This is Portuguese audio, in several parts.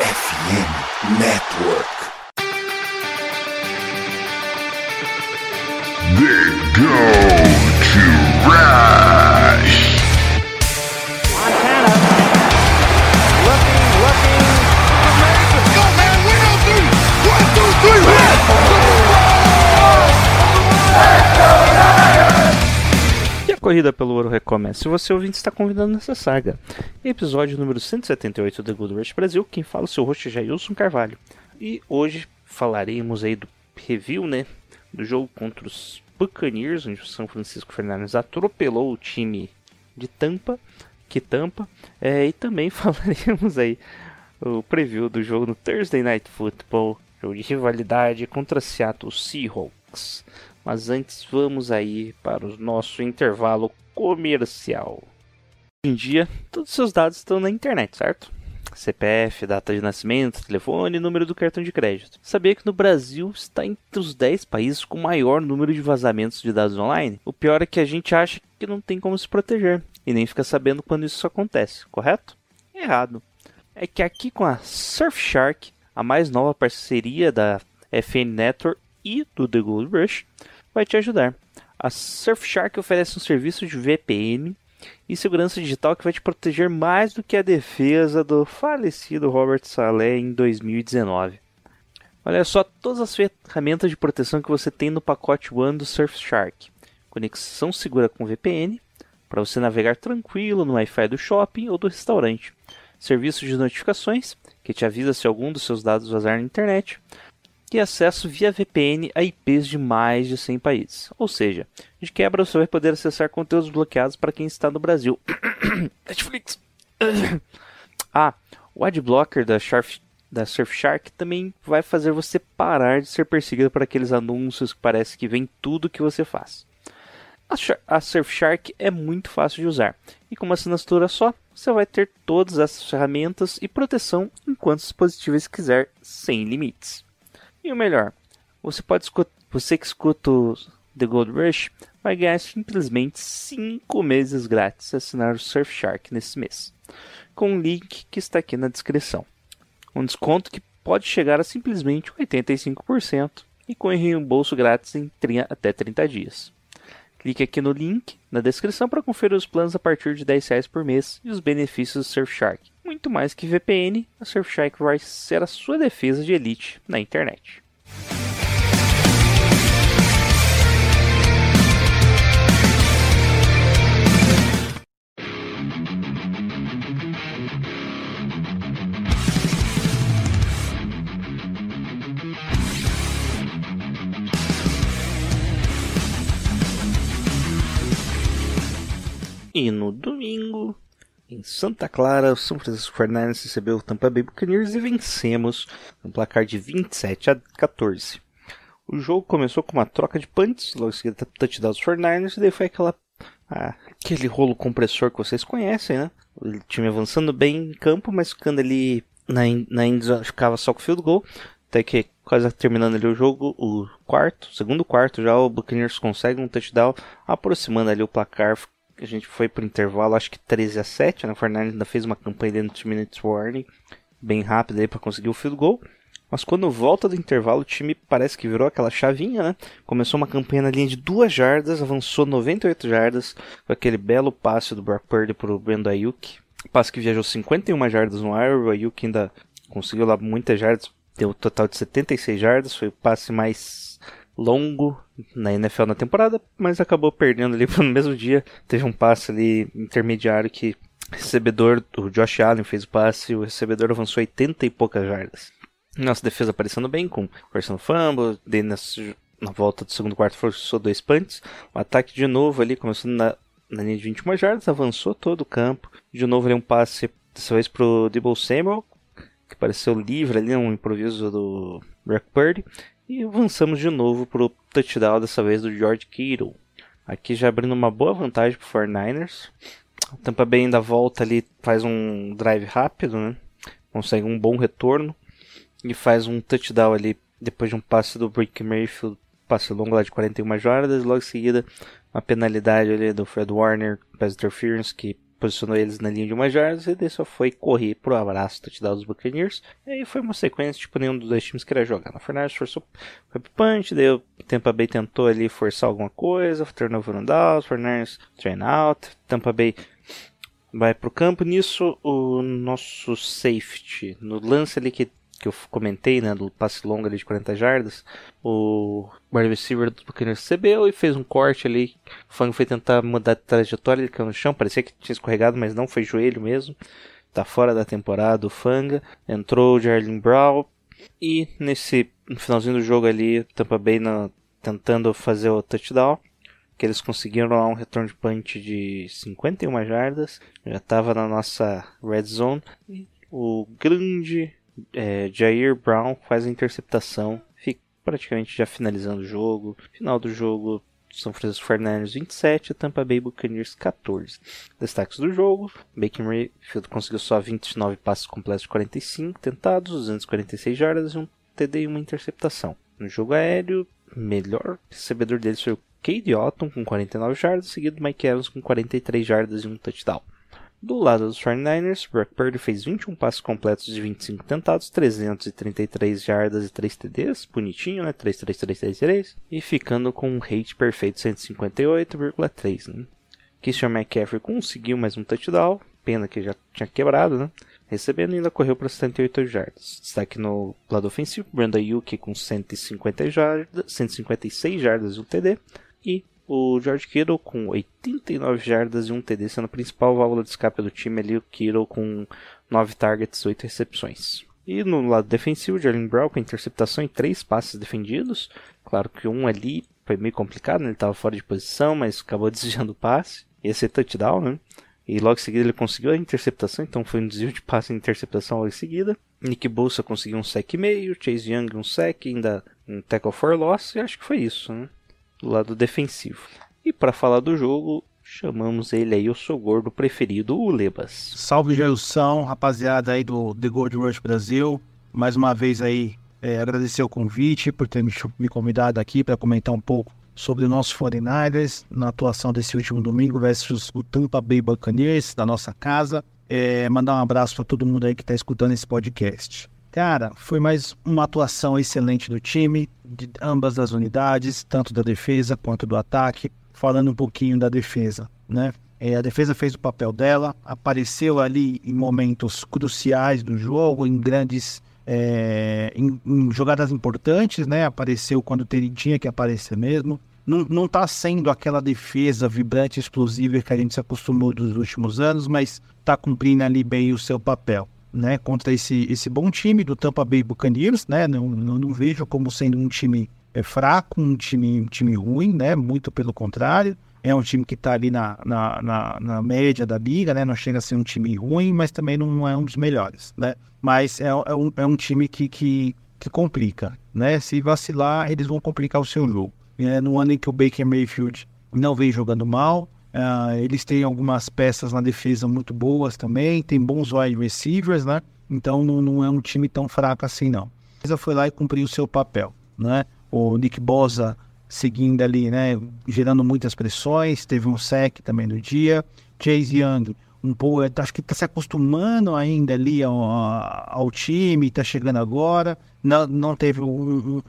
FM Network. Corrida pelo ouro recomeça. Se você ouvinte está convidando nessa saga. Episódio número 178 do Good Rush Brasil. Quem fala é o seu host é Jailson Carvalho. E hoje falaremos aí do review, né? Do jogo contra os Buccaneers, onde o São Francisco Fernandes atropelou o time de Tampa. Que Tampa. É, e também falaremos aí o preview do jogo no Thursday Night Football. Jogo de rivalidade contra Seattle Seahawks. Mas antes vamos aí para o nosso intervalo comercial. Hoje em dia, todos os seus dados estão na internet, certo? CPF, data de nascimento, telefone número do cartão de crédito. Sabia que no Brasil está entre os 10 países com maior número de vazamentos de dados online? O pior é que a gente acha que não tem como se proteger e nem fica sabendo quando isso acontece, correto? Errado. É que aqui com a Surfshark, a mais nova parceria da FN Network e do The Gold Rush, vai te ajudar. A Surfshark oferece um serviço de VPN e segurança digital que vai te proteger mais do que a defesa do falecido Robert Saleh em 2019. Olha só todas as ferramentas de proteção que você tem no pacote One do Surfshark. Conexão segura com VPN, para você navegar tranquilo no Wi-Fi do shopping ou do restaurante. Serviço de notificações, que te avisa se algum dos seus dados vazar na internet e acesso via VPN a IPs de mais de 100 países. Ou seja, de quebra você vai poder acessar conteúdos bloqueados para quem está no Brasil. Netflix. ah, o adblocker da, Sharf, da Surfshark também vai fazer você parar de ser perseguido por aqueles anúncios que parece que vem tudo que você faz. A, a Surfshark é muito fácil de usar e com uma assinatura só você vai ter todas essas ferramentas e proteção em quantos dispositivos quiser sem limites. E o melhor, você pode escutar, você que escuta o The Gold Rush vai ganhar simplesmente 5 meses grátis se assinar o Surfshark nesse mês, com um link que está aqui na descrição. Um desconto que pode chegar a simplesmente 85% e com reembolso grátis em até 30 dias. Clique aqui no link na descrição para conferir os planos a partir de 10 reais por mês e os benefícios do Surfshark. Muito mais que VPN, a Surfshark vai ser a sua defesa de elite na internet. E no domingo, em Santa Clara, o São Francisco Fernandes recebeu o Tampa Bay Buccaneers e vencemos no placar de 27 a 14. O jogo começou com uma troca de punts, logo em seguida touchdown dos 49ers, e daí foi aquela, ah, aquele rolo compressor que vocês conhecem, né? O time avançando bem em campo, mas ficando ali na, na ficava só com field goal, até que quase terminando ali o jogo, o quarto, segundo quarto já, o Buccaneers consegue um touchdown, aproximando ali o placar, a gente foi pro intervalo, acho que 13 a 7, né? O Fernandes ainda fez uma campanha dentro do 2 minutes warning, bem rápida aí para conseguir o field goal. Mas quando volta do intervalo, o time parece que virou aquela chavinha, né? Começou uma campanha na linha de duas jardas, avançou 98 jardas com aquele belo passe do Brock Purdy pro Brendo Ayuk. Passe que viajou 51 jardas no ar, o Ayuk ainda conseguiu lá muitas jardas, deu um total de 76 jardas, foi o passe mais longo na NFL na temporada, mas acabou perdendo ali no mesmo dia. Teve um passe ali intermediário que o recebedor, o Josh Allen fez o passe, o recebedor avançou 80 e poucas jardas. Nossa defesa aparecendo bem, com forçando fumble, daí na, na volta do segundo quarto forçou dois punts. O ataque de novo ali, começando na, na linha de 21 jardas, avançou todo o campo. De novo ali um passe, dessa vez pro Debo Samuel, que pareceu livre ali, um improviso do Brock Purdy. E avançamos de novo para o touchdown, dessa vez do George Kittle. Aqui já abrindo uma boa vantagem para o 49ers. A Tampa Bay ainda volta ali, faz um drive rápido, né? Consegue um bom retorno. E faz um touchdown ali, depois de um passe do Brick Mayfield, passe longo lá de 41 jardas. Logo em seguida, uma penalidade ali do Fred Warner, pass interference, que posicionou eles na linha de uma jardas e daí só foi correr pro abraço touchdown dos Buccaneers. E aí foi uma sequência, tipo, nenhum dos dois times queria jogar. Na Fernandes forçou, foi pro punch, daí o Tampa Bay tentou ali forçar alguma coisa, turnover no down, Fernandes train out, Tampa Bay vai pro campo. Nisso, o nosso safety, no lance ali que que eu comentei, né, do passe longo ali de 40 jardas, o wide receiver do Buccaneers recebeu e fez um corte ali. O Fang foi tentar mudar de trajetória, ele caiu no chão, parecia que tinha escorregado, mas não foi joelho mesmo. Tá fora da temporada o Fanga. Entrou o Jarlin Brown e nesse finalzinho do jogo ali, Tampa Bay na, tentando fazer o touchdown que eles conseguiram lá um retorno de punch de 51 jardas, já estava na nossa red zone. O grande é, Jair Brown faz a interceptação, fica praticamente já finalizando o jogo. Final do jogo, São Francisco Fernandes 27, Tampa Bay Buccaneers 14. Destaques do jogo: Baker Mayfield conseguiu só 29 passos completos de 45 tentados, 246 jardas e um TD e uma interceptação. No jogo aéreo, melhor recebedor deles foi o Cade Otton com 49 jardas, seguido do Mike Evans com 43 jardas e um touchdown. Do lado dos 49ers, Brock Purdy fez 21 passos completos de 25 tentados, 333 jardas e 3 TDs, bonitinho, né? 33333, e ficando com um rate perfeito 158,3, né? Christian McCaffrey conseguiu mais um touchdown, pena que já tinha quebrado, né? Recebendo ainda correu para 78 jardas. Destaque no lado ofensivo, Brandon Yuki com 150 jardas, 156 jardas e um TD, e o George Kittle com 89 jardas e um TD, sendo a principal válvula de escape do time ali, o Kittle com 9 targets, 8 recepções. E no lado defensivo, Jalen Brown com interceptação e 3 passes defendidos. Claro que um ali foi meio complicado, né? ele estava fora de posição, mas acabou desviando o passe. Ia ser touchdown, né? E logo em seguida ele conseguiu a interceptação, então foi um desvio de passe e interceptação logo em seguida. Nick Bolsa conseguiu um sec e meio, Chase Young um sec, ainda um tackle for loss, e acho que foi isso, né? Do lado defensivo. E para falar do jogo, chamamos ele aí, o seu gordo preferido, o Lebas. Salve Jailson, rapaziada aí do The Gold Rush Brasil. Mais uma vez aí, é, agradecer o convite por ter me, me convidado aqui para comentar um pouco sobre o nosso 49ers na atuação desse último domingo versus o Tampa Bay Buccaneers da nossa casa. É, mandar um abraço para todo mundo aí que está escutando esse podcast. Cara, foi mais uma atuação excelente do time, de ambas as unidades, tanto da defesa quanto do ataque. Falando um pouquinho da defesa, né? É, a defesa fez o papel dela, apareceu ali em momentos cruciais do jogo, em grandes é, em, em, jogadas importantes, né? Apareceu quando tinha que aparecer mesmo. Não, não tá sendo aquela defesa vibrante, explosiva que a gente se acostumou dos últimos anos, mas tá cumprindo ali bem o seu papel né, contra esse, esse bom time do Tampa Bay Buccaneers, né, não, não, não vejo como sendo um time é, fraco, um time, um time ruim, né, muito pelo contrário, é um time que está ali na, na, na, na, média da liga, né, não chega a ser um time ruim, mas também não é um dos melhores, né, mas é, é, um, é um time que, que, que complica, né, se vacilar, eles vão complicar o seu jogo. É, no ano em que o Baker Mayfield não vem jogando mal, Uh, eles têm algumas peças na defesa muito boas também, tem bons wide receivers, né? Então não, não, é um time tão fraco assim, não. A foi lá e cumpriu o seu papel, né? O Nick Bosa seguindo ali, né? Gerando muitas pressões, teve um sec também no dia. Chase Young, um pouco, acho que está se acostumando ainda ali ao, ao time, está chegando agora. Não, não teve um,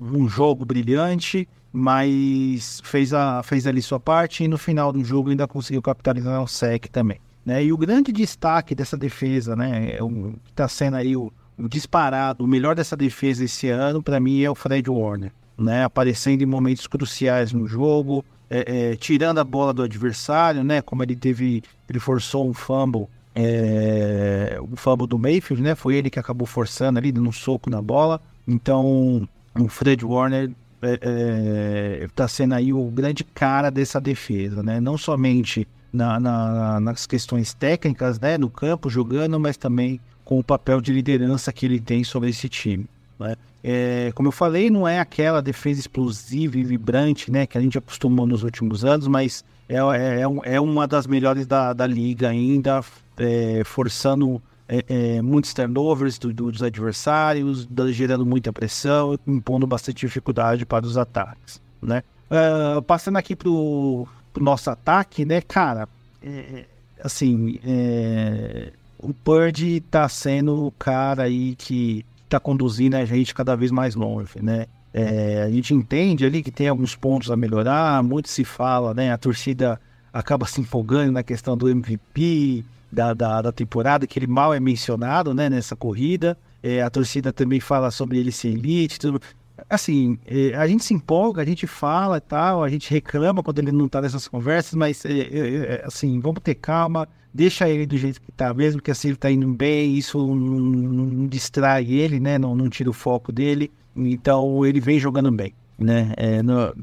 um jogo brilhante, mas fez, a, fez ali sua parte e no final do jogo ainda conseguiu capitalizar o SEC também. Né? E o grande destaque dessa defesa, né, é que está sendo aí o, o, disparado, o melhor dessa defesa esse ano, para mim é o Fred Warner, né, aparecendo em momentos cruciais no jogo, é, é, tirando a bola do adversário, né, como ele teve, ele forçou um fumble, é, o fumble do Mayfield, né, foi ele que acabou forçando ali, dando um soco na bola, então o Fred Warner está é, é tá sendo aí o grande cara dessa defesa, né? Não somente na, na, nas questões técnicas, né, no campo jogando, mas também com o papel de liderança que ele tem sobre esse time. Né? É, como eu falei, não é aquela defesa explosiva e vibrante, né, que a gente acostumou nos últimos anos, mas é, é, é uma das melhores da, da liga ainda, é, forçando é, é, muitos turnovers do, do, dos adversários, gerando muita pressão, impondo bastante dificuldade para os ataques, né? Uh, passando aqui para o nosso ataque, né, cara, é, assim, é, o Purdy tá sendo o cara aí que tá conduzindo a gente cada vez mais longe, né? É, a gente entende ali que tem alguns pontos a melhorar, muito se fala, né? A torcida acaba se empolgando na questão do MVP da, da, da temporada, que ele mal é mencionado, né? Nessa corrida. É, a torcida também fala sobre ele ser elite, tudo. Assim, é, a gente se empolga, a gente fala e tal, a gente reclama quando ele não tá nessas conversas, mas, é, é, é, assim, vamos ter calma, deixa ele do jeito que tá, mesmo que assim ele tá indo bem, isso não, não- não distrai ele, né? Não, não tira o foco dele. Então ele vem jogando bem, né? É, no,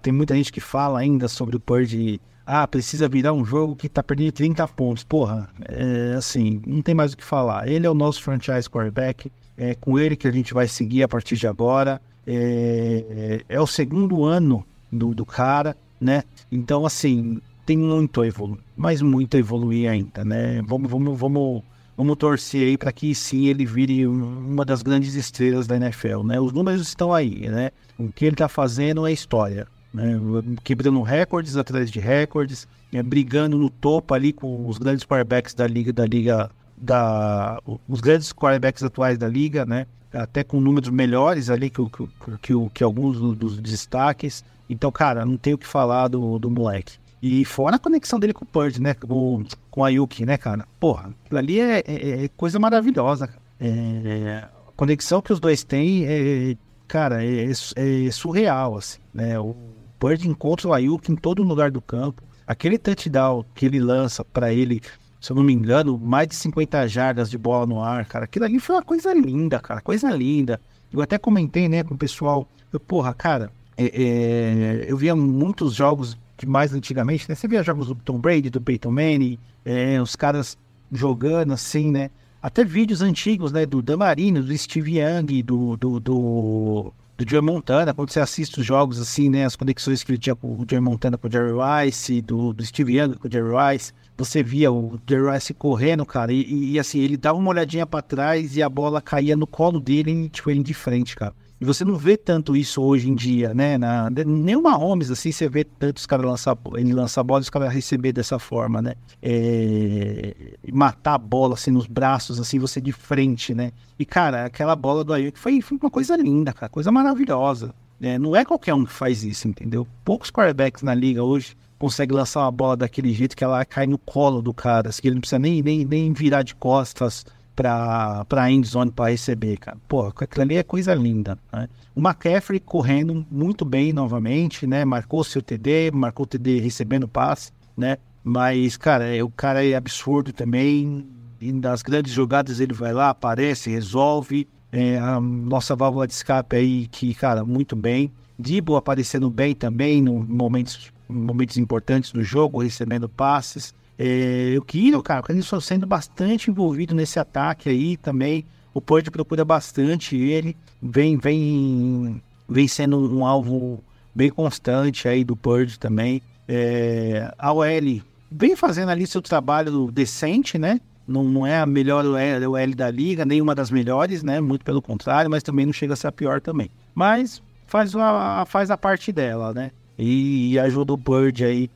tem muita gente que fala ainda sobre o Purdy. Ah, precisa virar um jogo que tá perdendo 30 pontos. Porra, é, assim, não tem mais o que falar. Ele é o nosso franchise quarterback. É com ele que a gente vai seguir a partir de agora. É, é o segundo ano do, do cara, né? Então, assim, tem muito a evoluir, mas muito a evoluir ainda, né? Vamos, vamos, vamos, vamos torcer aí para que sim ele vire um- uma das grandes estrelas da NFL, né? Os números estão aí, né? O que ele tá fazendo é história, né? Quebrando recordes atrás de recordes, né? brigando no topo ali com os grandes quarterbacks da liga, da liga, da os grandes quarterbacks atuais da liga, né? Até com números melhores ali que, que, que, que alguns do- dos destaques. Então, cara, não tem o que falar do, do moleque. E fora a conexão dele com o Purdy, né? Com, com a Yuki, né, cara? Porra, ali é, é- é coisa maravilhosa. É, a conexão que os dois têm é, cara, é, é surreal, assim, né? O Purdy encontra o Ayuk em todo lugar do campo. Aquele touchdown que ele lança pra ele, se eu não me engano, mais de 50 jardas de bola no ar, cara. Aquilo ali foi uma coisa linda, cara. Coisa linda. Eu até comentei, né, com o pessoal. Eu, porra, cara, é, é, eu via muitos jogos de mais antigamente, né? Você via jogos do Tom Brady, do Peyton Manning, é, os caras jogando assim, né? Até vídeos antigos, né? Do Damarino, do Steve Young, do, do, do, do Joe Montana, quando você assiste os jogos assim, né? As conexões que ele tinha com o Joe Montana com o Jerry Rice, do, do Steve Young com o Jerry Rice. Você via o Jerry Rice correndo, cara, e, e, assim, ele dava uma olhadinha pra trás e a bola caía no colo dele tipo, ele de frente, cara. E você não vê tanto isso hoje em dia, né? Na, nenhuma Holmes, assim, você vê tantos caras lançar, ele lançar bola e os caras receber dessa forma, né? É, matar a bola, assim, nos braços, assim, você de frente, né? E, cara, aquela bola do Ayuk foi, foi uma coisa linda, cara, coisa maravilhosa. né? Não é qualquer um que faz isso, entendeu? Poucos quarterbacks na liga hoje conseguem lançar uma bola daquele jeito que ela cai no colo do cara, assim, ele não precisa nem, nem, nem virar de costas pra, pra endzone pra receber, cara. Pô, aquilo ali é coisa linda, né? O McCaffrey correndo muito bem novamente, né? Marcou seu TD, marcou o TD recebendo passe, né? Mas, cara, é- o cara é absurdo também. E nas grandes jogadas ele vai lá, aparece, resolve. É, a nossa válvula de escape aí, que, cara, muito bem. Dibo aparecendo bem também no momentos, momentos importantes do jogo, recebendo passes. É, o Kiro, cara, ele só sendo bastante envolvido nesse ataque aí também. O Purdy procura bastante ele. Vem, vem, vem sendo um alvo bem constante aí do Purdy também. É, a OL vem fazendo ali seu trabalho decente, né? Não, não é a melhor OL, da liga, nem uma das melhores, né? Muito pelo contrário, mas também não chega a ser a pior também. Mas faz a, faz a parte dela, né? E, ajuda o Purdy aí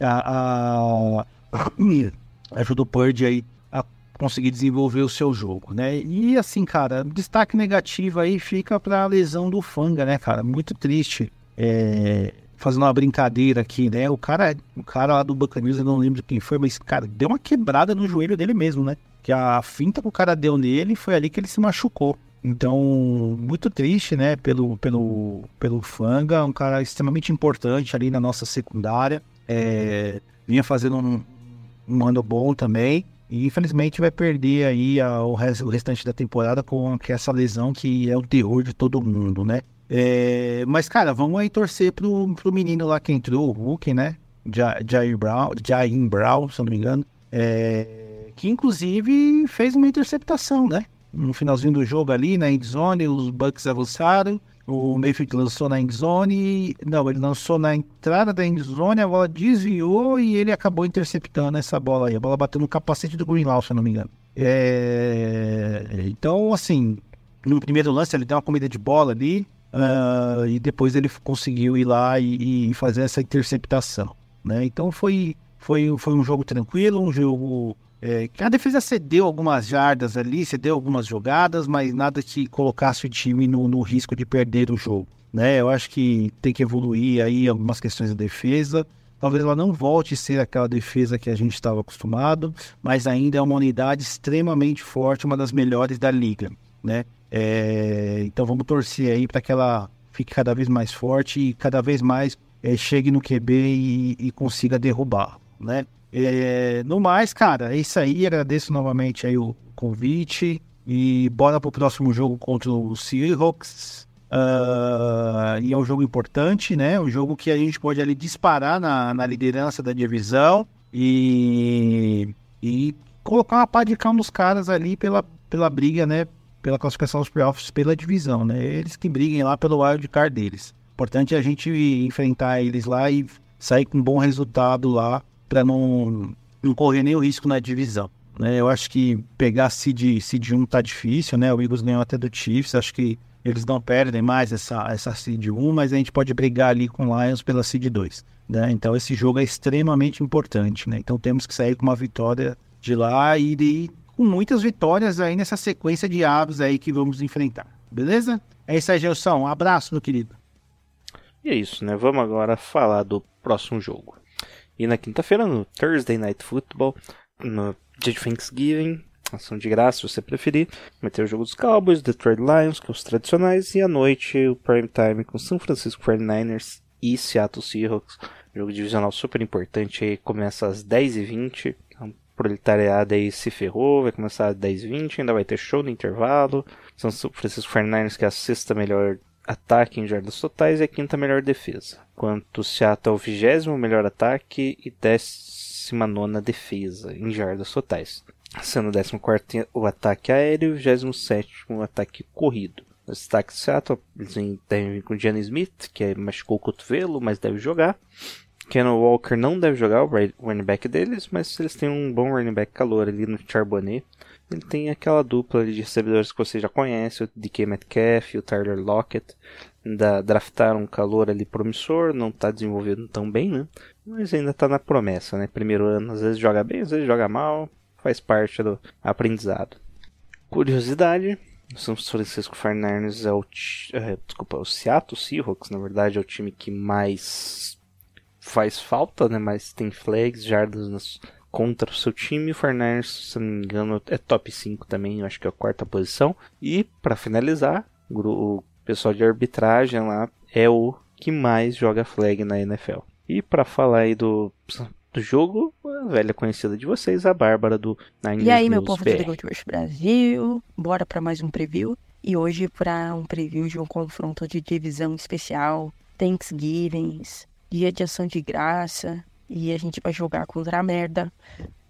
a, a- ajuda o Purdy aí a conseguir desenvolver o seu jogo, né? E assim, cara, destaque negativo aí fica pra lesão do Fanga, né, cara? Muito triste. É, fazendo uma brincadeira aqui, né? O cara, o cara lá do Buccaneers, eu não lembro quem foi, mas, cara, deu uma quebrada no joelho dele mesmo, né? Que a finta que o cara deu nele foi ali que ele se machucou. Então, muito triste, né, pelo, pelo, pelo Fanga, um cara extremamente importante ali na nossa secundária. É, vinha fazendo um, um ano bom também. E infelizmente vai perder aí a- o, res- o restante da temporada com que essa lesão que é o terror de todo mundo, né? É, mas, cara, vamos aí torcer pro, pro menino lá que entrou, o Hulk, né? Ja- Jair Brown, Jair Brown, se eu não me engano. É, que inclusive fez uma interceptação, né? No finalzinho do jogo ali, na endzone, os Bucks avançaram. O Mayfield lançou na endzone. Não, ele lançou na entrada da endzone, a bola desviou e ele acabou interceptando essa bola aí. A bola bateu no capacete do Greenlaw, se eu não me engano. É, Então, assim, no primeiro lance ele deu uma comida de bola ali. ah, e depois ele conseguiu ir lá e, e fazer essa interceptação. Né? Então foi, foi, foi um jogo tranquilo, um jogo é, a defesa cedeu algumas jardas ali, cedeu algumas jogadas, mas nada que colocasse o time no, no risco de perder o jogo. Né? Eu acho que tem que evoluir aí algumas questões da defesa. Talvez ela não volte a ser aquela defesa que a gente estava acostumado, mas ainda é uma unidade extremamente forte, uma das melhores da liga, né? É, então vamos torcer aí para que ela fique cada vez mais forte e cada vez mais é, chegue no QB e, e consiga derrubar, né? É, no mais, cara, é isso aí. Agradeço novamente aí o convite e bora pro próximo jogo contra o Seahawks. Uh, e é um jogo importante, né? Um jogo que a gente pode ali disparar na, na liderança da divisão e, e colocar uma pá de cal nos caras ali pela, pela briga, né? Pela classificação dos playoffs pela divisão, né? Eles que briguem lá pelo wild card deles. Importante é a gente enfrentar eles lá e sair com um bom resultado lá para não, não correr nenhum risco na divisão. Né? Eu acho que pegar seed, seed 1 tá difícil, né? O Eagles ganhou até do Chiefs, acho que eles não perdem mais essa, essa Seed 1, mas a gente pode brigar ali com o Lions pela Seed 2. Né? Então esse jogo é extremamente importante. Né? Então temos que sair com uma vitória de lá e, e com muitas vitórias aí nessa sequência de aves aí que vamos enfrentar. Beleza? É isso aí, Gelson. Um abraço, meu querido. E é isso, né? Vamos agora falar do próximo jogo. E na quinta-feira, no Thursday Night Football, no dia de Thanksgiving, ação de graça, se você preferir. Vai ter o jogo dos Cowboys, Detroit Lions, que são os tradicionais, e à noite o prime time com São Francisco 49ers e Seattle Seahawks. Jogo divisional super importante começa às 10h20. Então, proletariado aí se ferrou, vai começar às 10h20, ainda vai ter show no intervalo. São Francisco 49ers, que é a sexta melhor ataque em jardas totais e a quinta melhor defesa. Enquanto Seattle é o vigésimo melhor ataque e décima nona defesa em jardas totais sendo o 14 o ataque aéreo e o 27 o ataque corrido. Os destaques de Seattle eles devem vir com o Gianni Smith, que machucou o cotovelo, mas deve jogar. Kenan Walker não deve jogar, o running back deles, mas eles têm um bom running back calor ali no Charbonnet. Ele tem aquela dupla de recebedores que você já conhece, o DK Metcalf e o Tyler Lockett. Ainda draftaram um calor ali promissor, não está desenvolvendo tão bem, né? Mas ainda está na promessa, né? Primeiro ano, às vezes joga bem, às vezes joga mal faz parte do aprendizado. Curiosidade, o São Francisco 49ers é o, é, desculpa, o Seattle Seahawks, na verdade, é o time que mais faz falta, né, mais tem flags, jardas nas, contra o seu time. O 49ers, se não me engano, é top 5 também, eu acho que é a quarta posição. E, para finalizar, o pessoal de arbitragem lá é o que mais joga flag na NFL. E para falar aí do do jogo, a velha conhecida de vocês, a Bárbara do Nine E aí, News meu povo BR. do The Gold Rush Brasil, bora para mais um preview. E hoje para um preview de um confronto de divisão especial, Thanksgiving, dia de ação de graça, e a gente vai jogar contra a merda,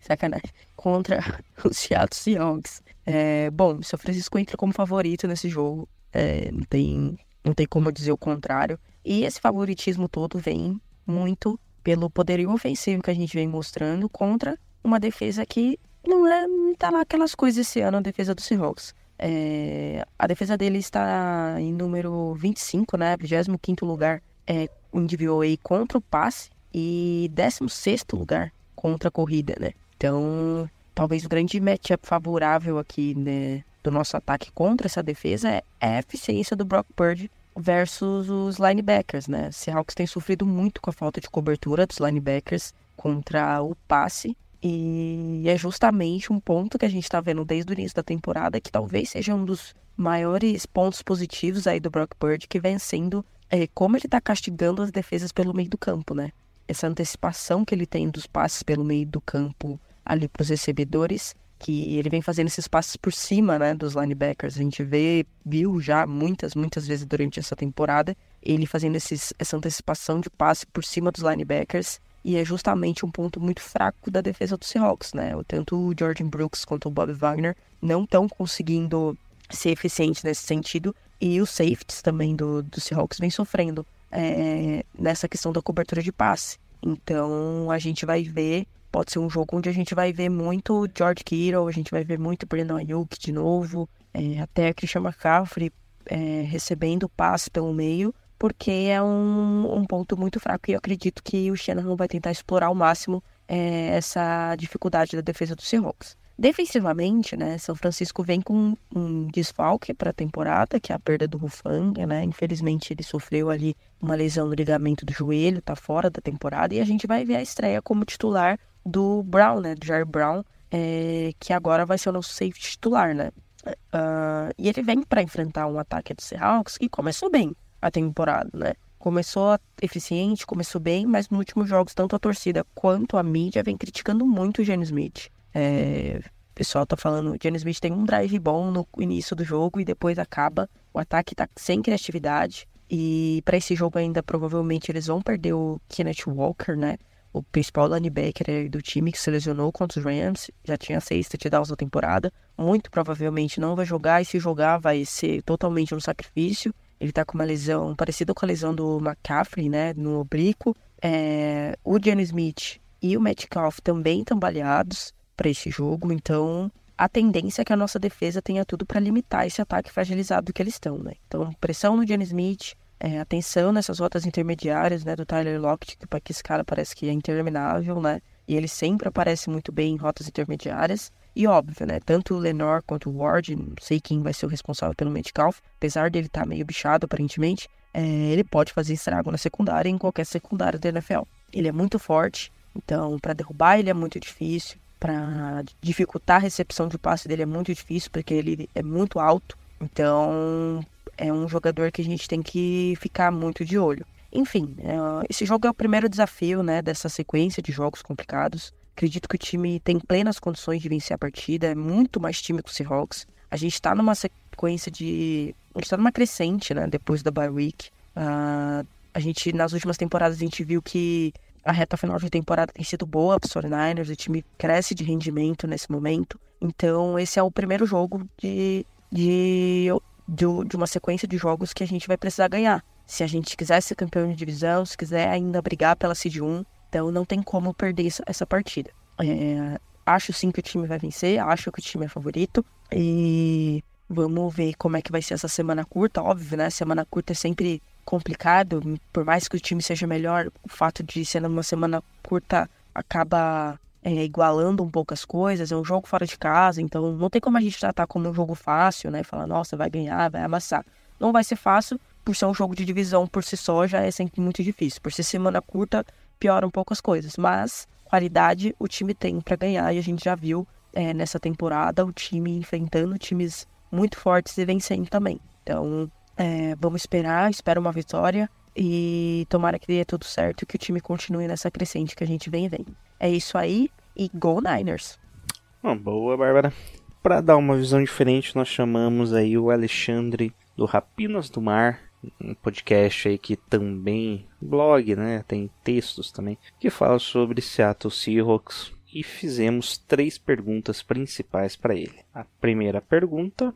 sacanagem, contra os Seattle Seahawks. É, bom, São Francisco entra como favorito nesse jogo, é, não, tem, não tem como dizer o contrário. E esse favoritismo todo vem muito pelo poderio ofensivo que a gente vem mostrando contra uma defesa que não é tá lá aquelas coisas esse ano, a defesa do Seahawks. É, a defesa dele está em número 25, né? 25 lugar é, em DVOA contra o passe e 16 lugar contra a corrida, né? Então, talvez o grande matchup favorável aqui né, do nosso ataque contra essa defesa é a eficiência do Brock Purdy versus os linebackers, né? Seahawks tem sofrido muito com a falta de cobertura dos linebackers contra o passe. E é justamente um ponto que a gente está vendo desde o início da temporada, que talvez seja um dos maiores pontos positivos aí do Brock Purdy, que vem sendo é, como ele está castigando as defesas pelo meio do campo, né? Essa antecipação que ele tem dos passes pelo meio do campo ali para os recebedores que ele vem fazendo esses passes por cima, né, dos linebackers. A gente vê, viu já muitas, muitas vezes durante essa temporada, ele fazendo esses, essa antecipação de passe por cima dos linebackers. E é justamente um ponto muito fraco da defesa dos Seahawks, né? Tanto o Jordan Brooks quanto o Bob Wagner não estão conseguindo ser eficientes nesse sentido. E os safeties também do, do Seahawks vem sofrendo é, nessa questão da cobertura de passe. Então a gente vai ver pode ser um jogo onde a gente vai ver muito George Kittle, a gente vai ver muito Brandon Ayuk de novo, é, até Christian McCaffrey é, recebendo passe pelo meio, porque é um, um ponto muito fraco e eu acredito que o Shanahan vai tentar explorar ao máximo é, essa dificuldade da defesa do Seahawks. Defensivamente, né, São Francisco vem com um desfalque para a temporada, que é a perda do Rufanga, né? Infelizmente ele sofreu ali uma lesão no ligamento do joelho, tá fora da temporada e a gente vai ver a estreia como titular do Brown, né, do Jair Brown, é, que agora vai ser o nosso safety titular, né? Uh, e ele vem para enfrentar um ataque do Seahawks que começou bem a temporada, né? Começou eficiente, começou bem, mas nos últimos jogos, tanto a torcida quanto a mídia vem criticando muito o Gene Smith. É, o pessoal tá falando, Gene Smith tem um drive bom no início do jogo e depois acaba. O ataque tá sem criatividade. E para esse jogo ainda, provavelmente, eles vão perder o Kenneth Walker, né? O principal linebacker do time que se lesionou contra os Rams. Já tinha seis touchdowns na temporada. Muito provavelmente não vai jogar. E se jogar, vai ser totalmente um sacrifício. Ele tá com uma lesão parecida com a lesão do McCaffrey, né? No oblíquo. É... O Gene Smith e o Metcalf também estão baleados para esse jogo, então a tendência é que a nossa defesa tenha tudo para limitar esse ataque fragilizado que eles estão, né? Então, pressão no Jenny Smith, é, atenção nessas rotas intermediárias, né, do Tyler Lockett, que, que esse cara parece que é interminável, né? E ele sempre aparece muito bem em rotas intermediárias. E óbvio, né? Tanto o Lenor quanto o Ward, não sei quem vai ser o responsável pelo Metcalf, apesar dele estar tá meio bichado aparentemente, é, ele pode fazer estrago na secundária em qualquer secundária da NFL. Ele é muito forte, então para derrubar ele é muito difícil para dificultar a recepção de passe dele é muito difícil, porque ele é muito alto. Então, é um jogador que a gente tem que ficar muito de olho. Enfim, é, esse jogo é o primeiro desafio né, dessa sequência de jogos complicados. Acredito que o time tem plenas condições de vencer a partida, é muito mais time que o Seahawks. A gente está numa sequência de. A gente está numa crescente, né? Depois da bye week. Uh, a gente, nas últimas temporadas, a gente viu que a reta final de temporada tem sido boa para os 49ers, o time cresce de rendimento nesse momento. Então, esse é o primeiro jogo de, de, de, de uma sequência de jogos que a gente vai precisar ganhar. Se a gente quiser ser campeão de divisão, se quiser ainda brigar pela Seed 1, então não tem como perder essa, essa partida. É, acho sim que o time vai vencer, acho que o time é favorito. E vamos ver como é que vai ser essa semana curta, óbvio, né? Semana curta é sempre complicado, por mais que o time seja melhor, o fato de ser numa semana curta acaba é, igualando um pouco as coisas. É um jogo fora de casa, então não tem como a gente tratar como um jogo fácil, né? Falar, nossa, vai ganhar, vai amassar. Não vai ser fácil, por ser um jogo de divisão por si só já é sempre muito difícil. Por ser semana curta, piora um pouco as coisas, mas qualidade o time tem para ganhar e a gente já viu é, nessa temporada o time enfrentando times muito fortes e vencendo também. Então, é, vamos esperar, espero uma vitória e tomara que dê tudo certo e que o time continue nessa crescente que a gente vem vendo. É isso aí e Go Niners! Oh, boa, Bárbara. Para dar uma visão diferente, nós chamamos aí o Alexandre do Rapinas do Mar, um podcast aí que também blog, né, tem textos também, que fala sobre Seattle Seahawks e fizemos três perguntas principais para ele. A primeira pergunta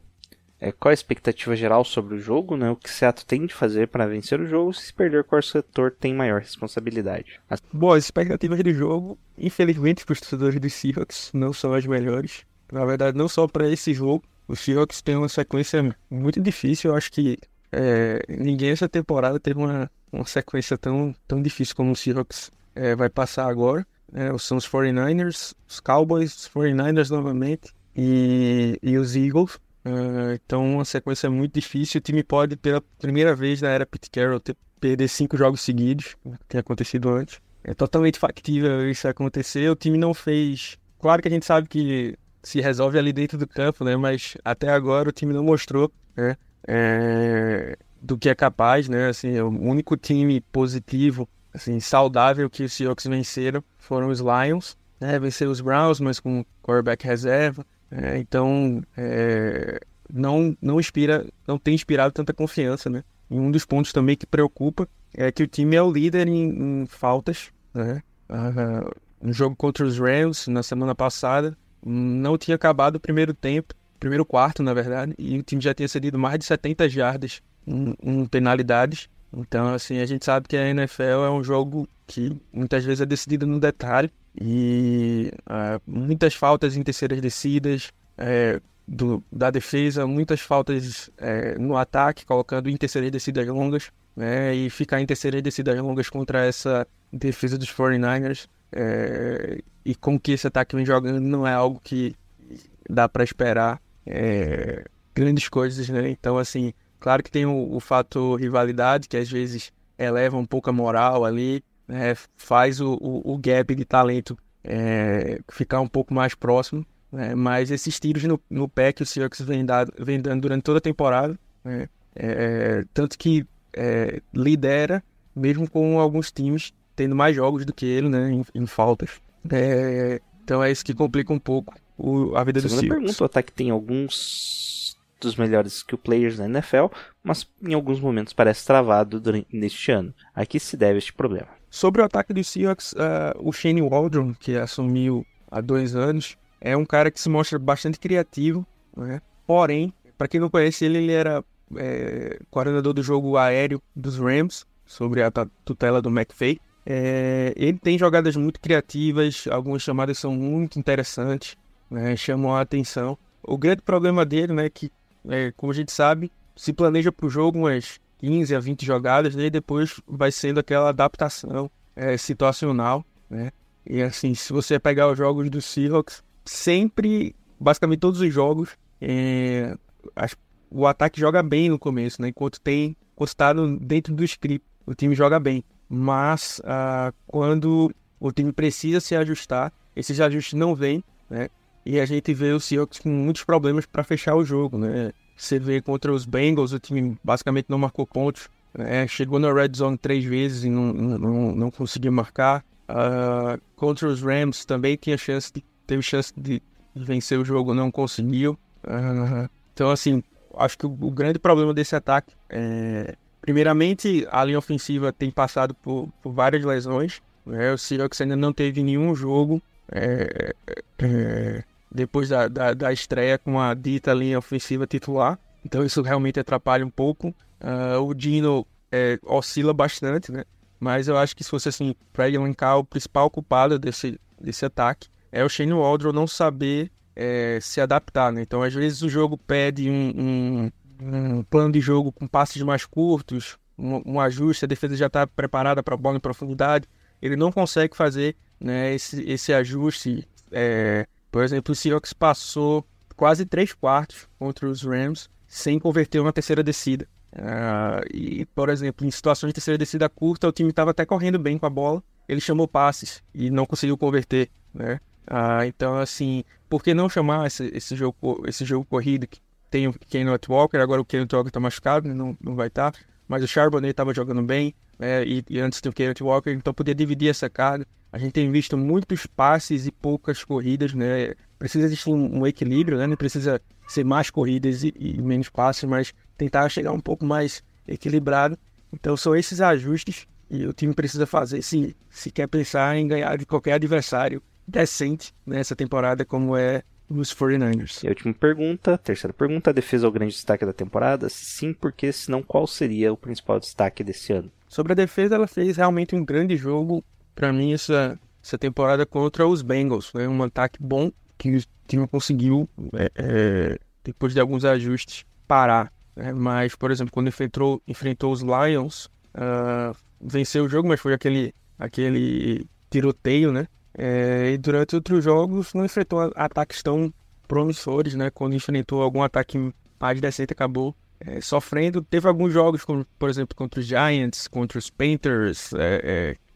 é, qual a expectativa geral sobre o jogo, né? O que Seattle tem de fazer para vencer o jogo, se perder qual setor tem maior responsabilidade. As... Bom, as expectativas do jogo, infelizmente para os torcedores dos Seahawks, não são as melhores. Na verdade, não só para esse jogo. Os Seahawks têm uma sequência muito difícil. Eu acho que é, ninguém essa temporada teve uma, uma sequência tão, tão difícil como o Seahawks é, vai passar agora. É, são os 49ers, os Cowboys, os 49ers novamente e, e os Eagles. Uh, então, uma sequência muito difícil. O time pode, pela primeira vez na era Pete Carroll, ter, perder cinco jogos seguidos, que tem acontecido antes. É totalmente factível isso acontecer. O time não fez. Claro que a gente sabe que se resolve ali dentro do campo, né? Mas até agora o time não mostrou né? É... do que é capaz, né? Assim, o único time positivo, assim, saudável que os Seahawks venceram foram os Lions. Né? Vencer os Browns, mas com quarterback reserva. É, então, é, não, não inspira, não tem inspirado tanta confiança, né? E um dos pontos também que preocupa é que o time é o líder em, em faltas, né? Ah, no jogo contra os Rams, na semana passada, não tinha acabado o primeiro tempo, primeiro quarto, na verdade, e o time já tinha cedido mais de 70 jardas em, em penalidades. Então, assim, a gente sabe que a NFL é um jogo que muitas vezes é decidido no detalhe. E uh, muitas faltas em terceiras descidas é, do, da defesa, muitas faltas é, no ataque, colocando em terceiras descidas longas. Né, e ficar em terceiras descidas longas contra essa defesa dos 49ers É, e com que esse ataque vem jogando, não é algo que dá para esperar é, grandes coisas, né? Então, assim, claro que tem o, o fator rivalidade, que às vezes eleva um pouco a moral ali, né? faz o, o, o, gap de talento é, ficar um pouco mais próximo, né? mas esses tiros no, no pé que o Seahawks vem, dado, vem dando durante toda a temporada, né? É, tanto que é, lidera, mesmo com alguns times tendo mais jogos do que ele, né, em, em faltas. É, então é isso que complica um pouco o, a vida Segunda do Seahawks. pergunta, o ataque tem alguns dos melhores o players da NFL, mas em alguns momentos parece travado durante, neste ano. A que se deve este problema? Sobre o ataque do Seahawks, uh, o Shane Waldron, que assumiu há dois anos, é um cara que se mostra bastante criativo, né? porém, para quem não conhece ele, ele era é, coordenador do jogo aéreo dos Rams, sobre a tutela do McVay. É, ele tem jogadas muito criativas, algumas chamadas são muito interessantes, né, chamam a atenção. O grande problema dele, né, que, é, como a gente sabe, se planeja para o jogo umas 15 a 20 jogadas, né, e depois vai sendo aquela adaptação é, situacional, né? E assim, se você pegar os jogos do Seahawks, sempre, basicamente todos os jogos, é, o ataque joga bem no começo, né? Enquanto tem, enquanto está dentro do script, o time joga bem. Mas ah, quando o time precisa se ajustar, esses ajustes não vêm, né? E a gente vê o Seahawks com muitos problemas para fechar o jogo, né? Você vê contra os Bengals, o time basicamente não marcou pontos. Né? Chegou na red zone três vezes e não, não, não conseguiu marcar. Uh, contra os Rams também tinha chance de, teve chance de vencer o jogo, não conseguiu. Uh, então, assim, acho que o, o grande problema desse ataque é, primeiramente, a linha ofensiva tem passado por, por várias lesões. Né? O Seahawks ainda não teve nenhum jogo é, é, depois da, da, da, estreia com a dita linha ofensiva titular. Então isso realmente atrapalha um pouco. Uh, o Dino é, oscila bastante, né? Mas eu acho que se fosse assim, para elencar o principal culpado desse, desse ataque é o Shane Waldron não saber é, se adaptar, né? Então, às vezes o jogo pede um, um, um plano de jogo com passes mais curtos, um, um ajuste, a defesa já está preparada para bola em profundidade, ele não consegue fazer né, esse, esse ajuste. É, por exemplo, o Seahawks passou quase três quartos contra os Rams sem converter uma terceira descida. Uh, e, por exemplo, em situações de terceira descida curta, o time estava até correndo bem com a bola, ele chamou passes e não conseguiu converter, né? Ah, então, assim, por que não chamar esse, esse, jogo, esse jogo corrido que tem o Kenneth Walker, agora o Kenneth Walker tá machucado, né, não, não vai estar, tá, mas o Charbonnet estava jogando bem, né, e, e, antes tem o Kenneth Walker, então podia dividir essa carga. A gente tem visto muitos passes e poucas corridas, né? Precisa existir um, um equilíbrio, né? Não precisa ser mais corridas e, e menos passes, mas tentar chegar um pouco mais equilibrado. Então são esses ajustes e o time precisa fazer se, se quer pensar em ganhar de qualquer adversário decente nessa temporada, como é os 49ers. E a última pergunta, terceira pergunta, a defesa é o grande destaque da temporada? Se sim, porque senão qual seria o principal destaque desse ano? Sobre a defesa, ela fez realmente um grande jogo, para mim, essa, essa temporada contra os Bengals. Foi um ataque bom que o time conseguiu, é, é, depois de alguns ajustes, parar. Né? Mas, por exemplo, quando enfrentou, enfrentou os Lions, uh, venceu o jogo, mas foi aquele, aquele tiroteio, né? É, e durante outros jogos não enfrentou ataques tão promissores, né? Quando enfrentou algum ataque mais decente, acabou é, sofrendo. Teve alguns jogos, como, por exemplo, contra os Giants, contra os Panthers,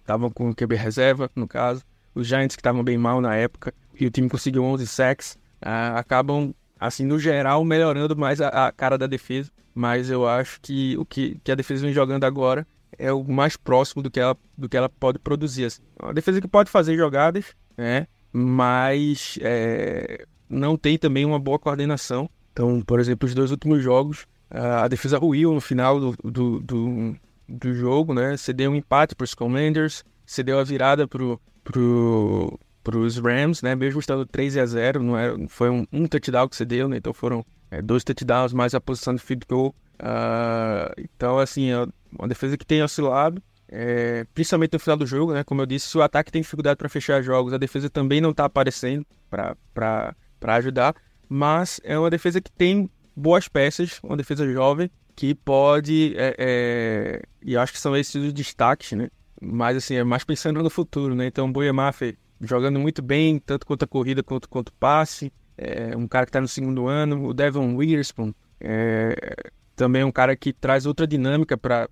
estavam é, é com o QB reserva, no caso. Os Giants que estavam bem mal na época, e o time conseguiu 11 sacks, ah, acabam, assim, no geral, melhorando mais a, a, cara da defesa. Mas eu acho que o que, que a defesa vem jogando agora é o mais próximo do que ela, do que ela pode produzir. Assim. É uma defesa que pode fazer jogadas, né? mas é, não tem também uma boa coordenação. Então, por exemplo, os dois últimos jogos, a defesa ruiu no final do, do, do, do jogo, né? Cedeu um empate para os Commanders, cedeu a virada para pro, os Rams, né? Mesmo estando 3 a 0 não era, foi um, um touchdown que cedeu, né? Então foram é, dois touchdowns mais a posição de field goal. Uh, então, assim, uma defesa que tem oscilado, é, principalmente no final do jogo, né? Como eu disse, se o ataque tem dificuldade para fechar jogos, a defesa também não está aparecendo para ajudar. Mas é uma defesa que tem boas peças, uma defesa jovem que pode, é, é, e acho que são esses os destaques, né? Mas assim, é mais pensando no futuro, né? Então, o Boyamafe jogando muito bem, tanto quanto a corrida quanto quanto o passe. É um cara que está no segundo ano. O Devon Witherspoon é também um cara que traz outra dinâmica para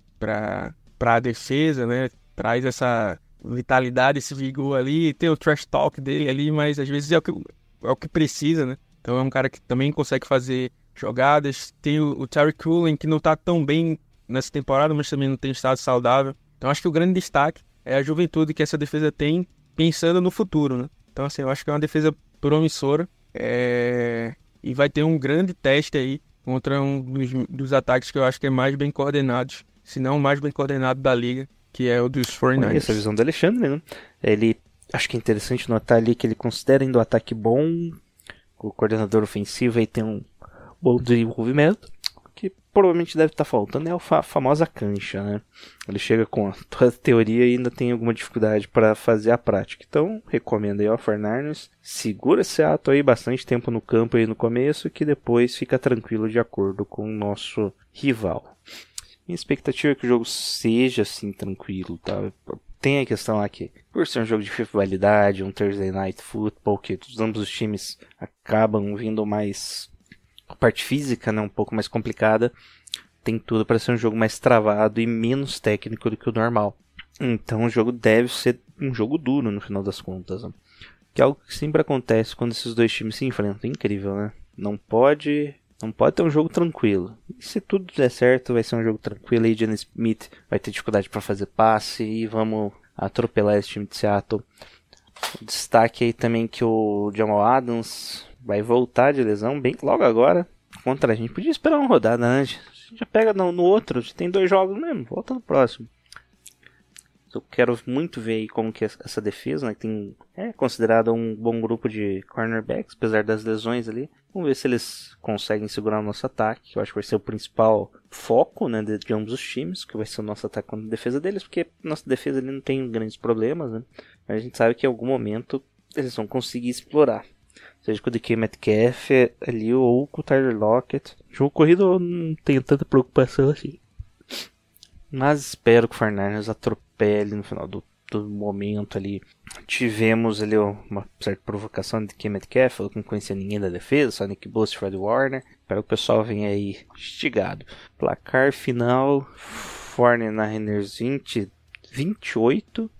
a defesa, né? Traz essa vitalidade, esse vigor ali. Tem o trash talk dele ali, mas às vezes é o que, é o que precisa, né? Então é um cara que também consegue fazer jogadas. Tem o, o Terry Cooling, que não está tão bem nessa temporada, mas também não tem estado saudável. Então acho que o grande destaque é a juventude que essa defesa tem pensando no futuro, né? Então assim, eu acho que é uma defesa promissora é... e vai ter um grande teste aí contra um dos, dos, ataques que eu acho que é mais bem coordenados, se não o mais bem coordenado da liga, que é o dos 49ers. Essa visão do Alexandre, né? Ele acho que é interessante notar ali que ele considera ainda o ataque bom, o coordenador ofensivo aí tem um bom desenvolvimento provavelmente deve estar tá faltando é a fa famosa cancha, né? Ele chega com toda a teoria e ainda tem alguma dificuldade para fazer a prática. Então, recomendo aí ao Fernandes, segura esse ato aí bastante tempo no campo aí no começo, que depois fica tranquilo de acordo com o nosso rival. Minha expectativa é que o jogo seja assim tranquilo, tá? Tem a questão aqui, por ser um jogo de rivalidade, um Thursday Night Football, que ambos os times acabam vindo mais a parte física, né, um pouco mais complicada, tem tudo para ser um jogo mais travado e menos técnico do que o normal. Então o jogo deve ser um jogo duro no final das contas. Né? Que é algo que sempre acontece quando esses dois times se enfrentam. Incrível, né? Não pode, não pode ter um jogo tranquilo. E se tudo der certo, vai ser um jogo tranquilo. E Jenny Smith vai ter dificuldade para fazer passe e vamos atropelar esse time de Seattle. Destaque aí também que o Jamal Adams vai voltar de lesão bem logo agora contra a gente. Podia esperar uma rodada antes. Já pega no, no outro, tem dois jogos mesmo, volta no próximo. Eu quero muito ver aí como que essa defesa, né, que tem, é considerada um bom grupo de cornerbacks, apesar das lesões ali. Vamos ver se eles conseguem segurar o nosso ataque, que eu acho que vai ser o principal foco né, de, de ambos os times, que vai ser o nosso ataque contra a defesa deles, porque nossa defesa ali não tem grandes problemas, né? Mas a gente sabe que em algum momento eles vão conseguir explorar seja com o DK Metcalf ali ou com o Tyler Lockett. Jogo corrido eu não tenho tanta preocupação assim. Mas espero que o Fernandes atropele no final do, do momento ali. Tivemos ali uma certa provocação de DK Metcalf, eu não conhecia ninguém da defesa, só Nick Bosa e Fred Warner. Espero que o pessoal venha aí instigado. Placar final: Fortnite 20, 28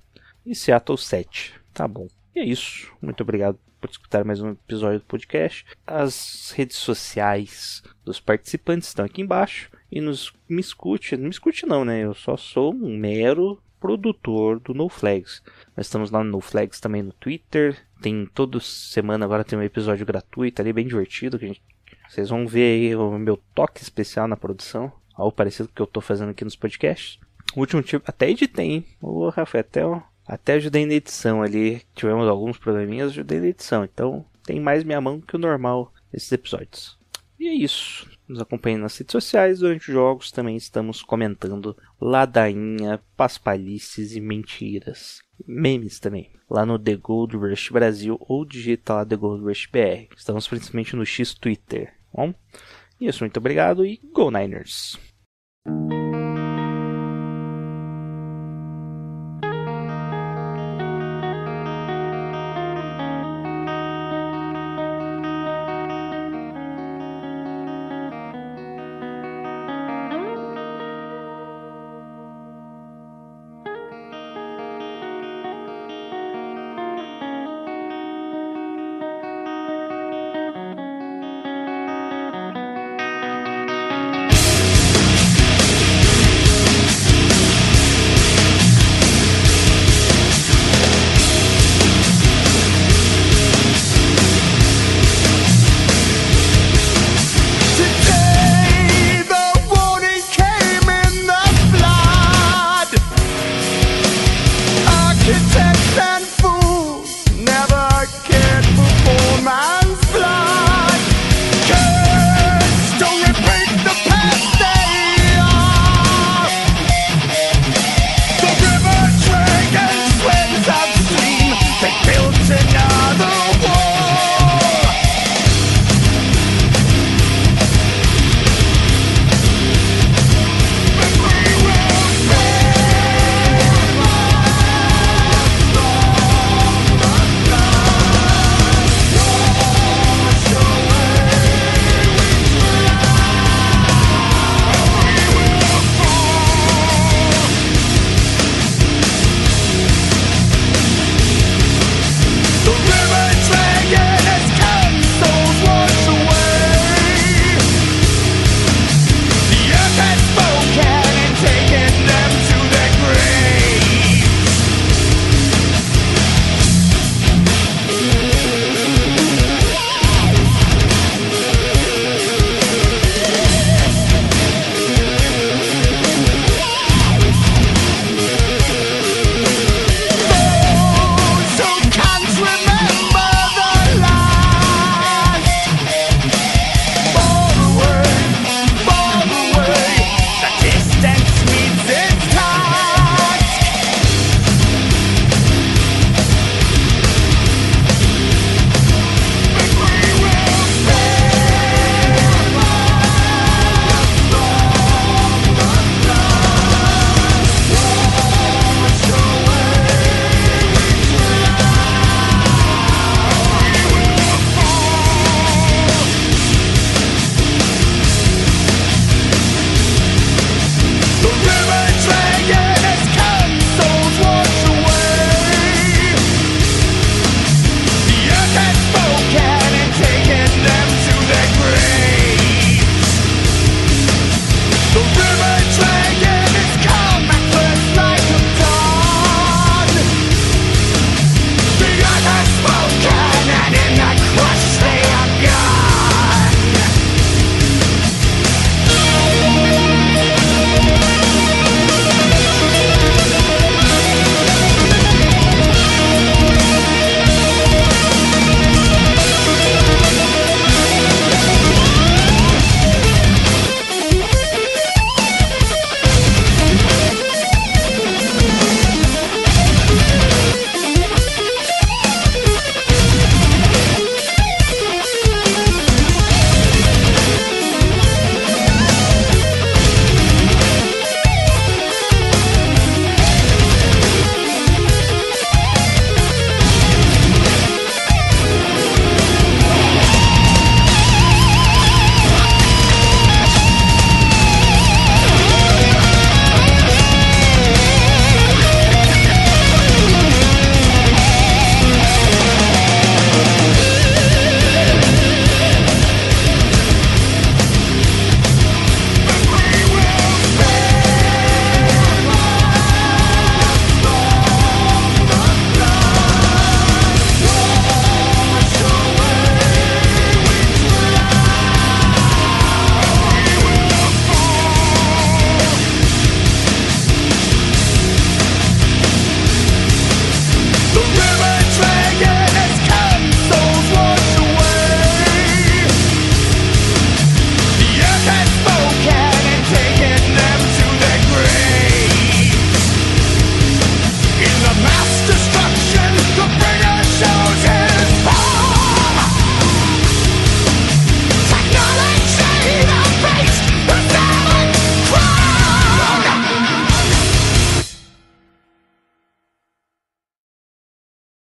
e Seattle 7. Tá bom. E é isso. Muito obrigado por escutar mais um episódio do podcast. As redes sociais dos participantes estão aqui embaixo. E nos me escute, não me escute não, né? Eu só sou um mero produtor do No Flags. Nós estamos lá no No Flags também no Twitter. Tem toda semana agora tem um episódio gratuito ali, bem divertido. Que gente... Vocês vão ver aí o meu toque especial na produção. Algo parecido com o que eu estou fazendo aqui nos podcasts. O último tipo, até editei, hein? Ô, Rafael, até até ajudei na edição ali. Tivemos alguns probleminhas, ajudei na edição. Então tem mais minha mão que o normal nesses episódios. E é isso. Nos acompanhem nas redes sociais. Durante os jogos também estamos comentando ladainha, paspalhices e mentiras. Memes também. Lá no The Gold Rush Brasil ou digita lá The Gold Rush BR. Estamos principalmente no X Twitter. Bom? Isso, muito obrigado e Go Niners!